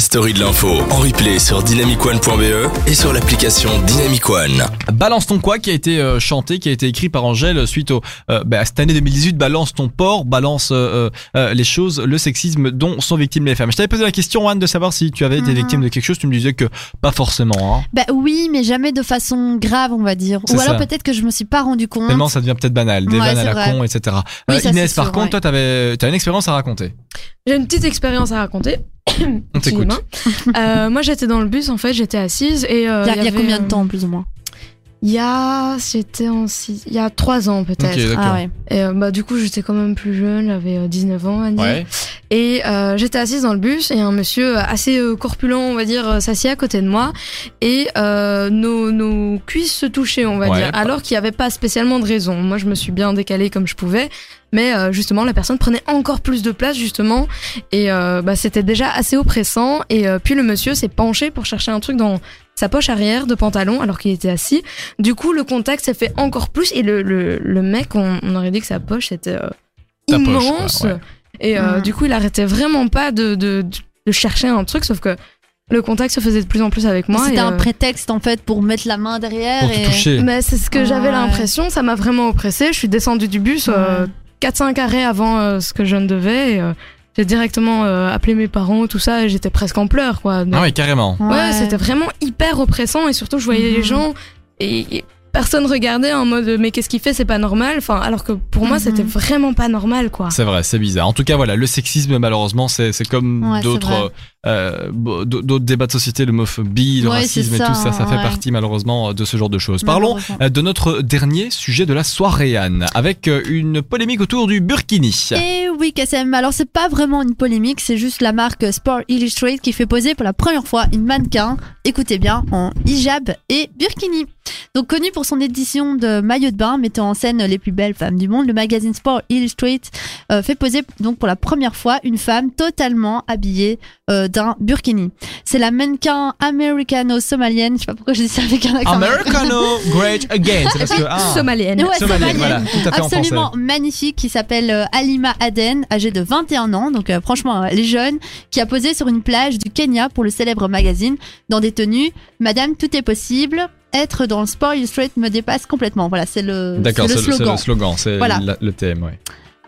la story de l'info en replay sur dynamicone.be et sur l'application Dynamic One. Balance ton quoi qui a été euh, chanté, qui a été écrit par Angèle suite au euh, bah, à cette année 2018. Balance ton porc, balance euh, euh, les choses, le sexisme dont sont victimes les femmes. Je t'avais posé la question Anne de savoir si tu avais été Mhm. victime de quelque chose. Tu me disais que pas forcément. Hein. Bah oui, mais jamais de façon grave, on va dire. Ou alors peut-être que je me suis pas rendu compte. Tellement ça devient peut-être banal, des Ouais, vannes à la vrai. con, etc. Oui, Euh, ça, Inès, par sûr, contre, ouais. toi, t'avais, t'as une expérience à raconter. J'ai une petite expérience à raconter. On t'écoute. Euh, moi, j'étais dans le bus, en fait, j'étais assise et. euh, Il y a, y combien de euh, temps, plus ou moins Il y a. J'étais en six- Il y a trois ans, peut-être. Ah ouais. Et euh, bah, du coup, j'étais quand même plus jeune, j'avais euh, 19 ans, dire. Ouais. Et euh, j'étais assise dans le bus et un monsieur assez euh, corpulent, on va dire, euh, s'assied à côté de moi et euh, nos, nos cuisses se touchaient, on va Ouais. dire, alors qu'il n'y avait pas spécialement de raison. Moi, je me suis bien décalée comme je pouvais, mais euh, justement, la personne prenait encore plus de place, justement, et euh, bah, c'était déjà assez oppressant. Et euh, puis le monsieur s'est penché pour chercher un truc dans sa poche arrière de pantalon alors qu'il était assis. Du coup, le contact s'est fait encore plus et le, le, le mec, on, on aurait dit que sa poche c'était euh, poche, immense. quoi, ouais. Et euh, Mhm. du coup, il arrêtait vraiment pas de, de, de chercher un truc, sauf que le contact se faisait de plus en plus avec moi. C'était un euh, prétexte en fait pour mettre la main derrière. Pour te et... toucher. mais c'est ce que j'avais Ouais. l'impression, ça m'a vraiment oppressée. Je suis descendue du bus euh, 4-5 arrêts avant euh, ce que je ne devais. Et, euh, j'ai directement euh, appelé mes parents, tout ça, et j'étais presque en pleurs, quoi. Donc, Ah ouais, carrément. ouais, c'était vraiment hyper oppressant, et surtout, je voyais les gens, et, et personne regardait en mode, mais qu'est-ce qu'il fait, c'est pas normal. Enfin, alors que pour moi, Mhm. c'était vraiment pas normal, quoi. C'est vrai, c'est bizarre. En tout cas, voilà, le sexisme, malheureusement, c'est, c'est comme Ouais, d'autres, euh, d'autres débats de société, l'homophobie, le Ouais, racisme et tout ça, ça fait partie malheureusement de ce genre de choses. Parlons euh, de notre dernier sujet de la soirée, Anne, avec euh, une polémique autour du burkini. Et oui, KSM. Alors, c'est pas vraiment une polémique, c'est juste la marque Sport Illustrated qui fait poser pour la première fois une mannequin, écoutez bien, en hijab et burkini. Donc, connue pour son édition de maillot de bain mettant en scène les plus belles femmes du monde, le magazine Sport Illustrated euh, fait poser donc pour la première fois une femme totalement habillée euh, d'un burkini. C'est la mannequin américano-somalienne, je sais pas pourquoi je dis ça avec un accent. Americano Great Again. C'est parce que. ah, Somalienne. Ouais, somalienne, somalienne. voilà, tout à fait en français. absolument magnifique qui s'appelle euh, Alima Aden, âgée de 21 ans, donc euh, franchement elle est jeune, qui a posé sur une plage du Kenya pour le célèbre magazine dans des tenues Madame tout est possible. Être dans le sport illustrated me dépasse complètement. Voilà, c'est le, D'accord, c'est c'est le le, c'est slogan. le slogan, c'est Voilà. la- le thème, ouais.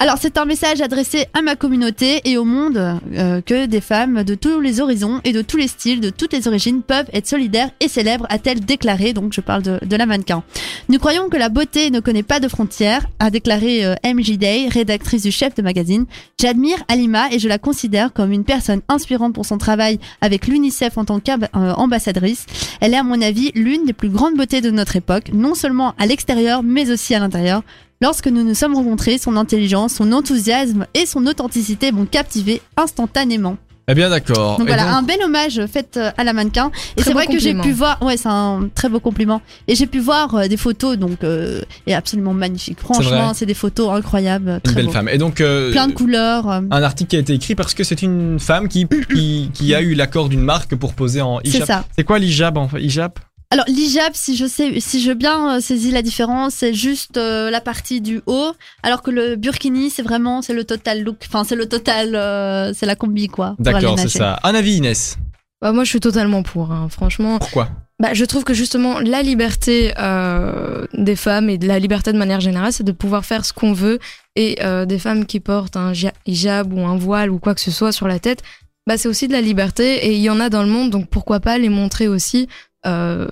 Alors c'est un message adressé à ma communauté et au monde euh, que des femmes de tous les horizons et de tous les styles, de toutes les origines peuvent être solidaires et célèbres, a-t-elle déclaré. Donc je parle de, de la mannequin. Nous croyons que la beauté ne connaît pas de frontières, a déclaré euh, MJ Day, rédactrice du chef de magazine. J'admire Alima et je la considère comme une personne inspirante pour son travail avec l'UNICEF en tant qu'ambassadrice. Elle est à mon avis l'une des plus grandes beautés de notre époque, non seulement à l'extérieur mais aussi à l'intérieur. Lorsque nous nous sommes rencontrés, son intelligence, son enthousiasme et son authenticité m'ont captivé instantanément. Eh bien, d'accord. Donc Et voilà, donc- un bel hommage fait euh, à la mannequin. Et c'est vrai que j'ai pu voir, ouais, c'est un très beau compliment. Et j'ai pu voir euh, des photos, donc euh, et absolument magnifique. Franchement, c'est des photos incroyables, Une très belle beau. femme. Et donc, euh, Plein de couleurs. euh, un article qui a été écrit parce que c'est une femme qui, qui, qui a eu l'accord d'une marque pour poser en C'est hijab. ça. C'est quoi l'hijab en fait? Hijab? Alors l'hijab, si je sais, si je bien euh, saisis la différence, c'est juste euh, la partie du haut, alors que le burkini, c'est vraiment c'est le total look. Enfin, c'est le total, euh, c'est la combi quoi. D'accord, c'est ça. Un avis, Inès. Bah, moi, je suis totalement pour, hein. franchement. Pourquoi? Bah, je trouve que justement, la liberté euh, des femmes et de la liberté de manière générale, c'est de pouvoir faire ce qu'on veut. Et euh, des femmes qui portent un ja- hijab ou un voile ou quoi que ce soit sur la tête, bah, c'est aussi de la liberté. Et il y en a dans le monde, donc pourquoi pas les montrer aussi. Euh,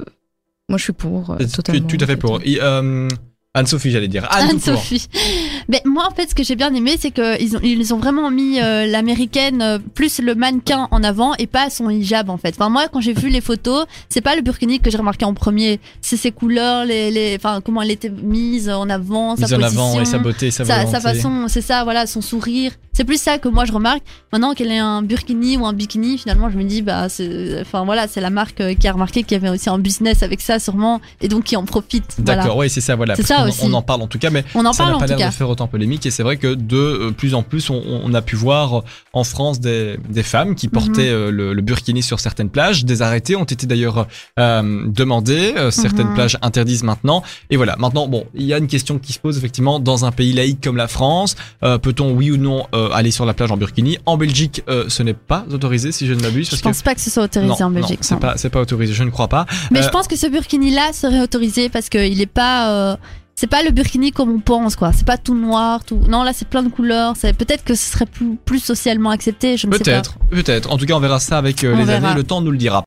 moi, je suis pour. euh, totalement. Tout à fait pour. Et, euh, Anne-Sophie, j'allais dire. Anne. Anne-Sophie. Mais moi, en fait, ce que j'ai bien aimé, c'est qu'ils ont, ils ont vraiment mis euh, l'américaine euh, plus le mannequin en avant et pas son hijab, en fait. Enfin, moi, quand j'ai vu les photos, c'est pas le burkini que j'ai remarqué en premier. C'est ses couleurs, les, les, enfin, comment elle était mise en avant, Mise sa en position. avant et sa beauté, sa, sa, sa façon, c'est ça, voilà, son sourire. C'est plus ça que moi je remarque. Maintenant qu'elle ait un burkini ou un bikini, finalement, je me dis, bah, c'est, enfin voilà, c'est la marque euh, qui a remarqué qu'il y avait aussi un business avec ça, sûrement, et donc qui en profite. D'accord, Voilà. oui, c'est ça, voilà. C'est ça ça on, aussi. on en parle en tout cas, mais On en ça parle n'a en pas l'air de faire autant polémique et c'est vrai que de euh, plus en plus on, on a pu voir en France des, des femmes qui portaient Mhm. euh, le, le burkini sur certaines plages. Des arrêtés ont été d'ailleurs euh, demandés. Euh, certaines Mhm. plages interdisent maintenant. Et voilà. Maintenant, bon, il y a une question qui se pose effectivement dans un pays laïque comme la France. euh, Peut-on oui ou non euh, aller sur la plage en burkini? En Belgique, euh, ce n'est pas autorisé si je ne m'abuse. Je parce pense pas que ce soit autorisé non, en non, Belgique. c'est non. pas c'est pas autorisé. Je ne crois pas. Mais je pense que ce burkini-là serait autorisé parce qu'il est pas. c'est pas le burkini comme on pense, quoi. C'est pas tout noir, tout. Non, là, c'est plein de couleurs. C'est peut-être que ce serait plus, plus socialement accepté. Je ne sais pas. Peut-être, peut-être. En tout cas, on verra ça avec euh, les verra. années. Le temps nous le dira.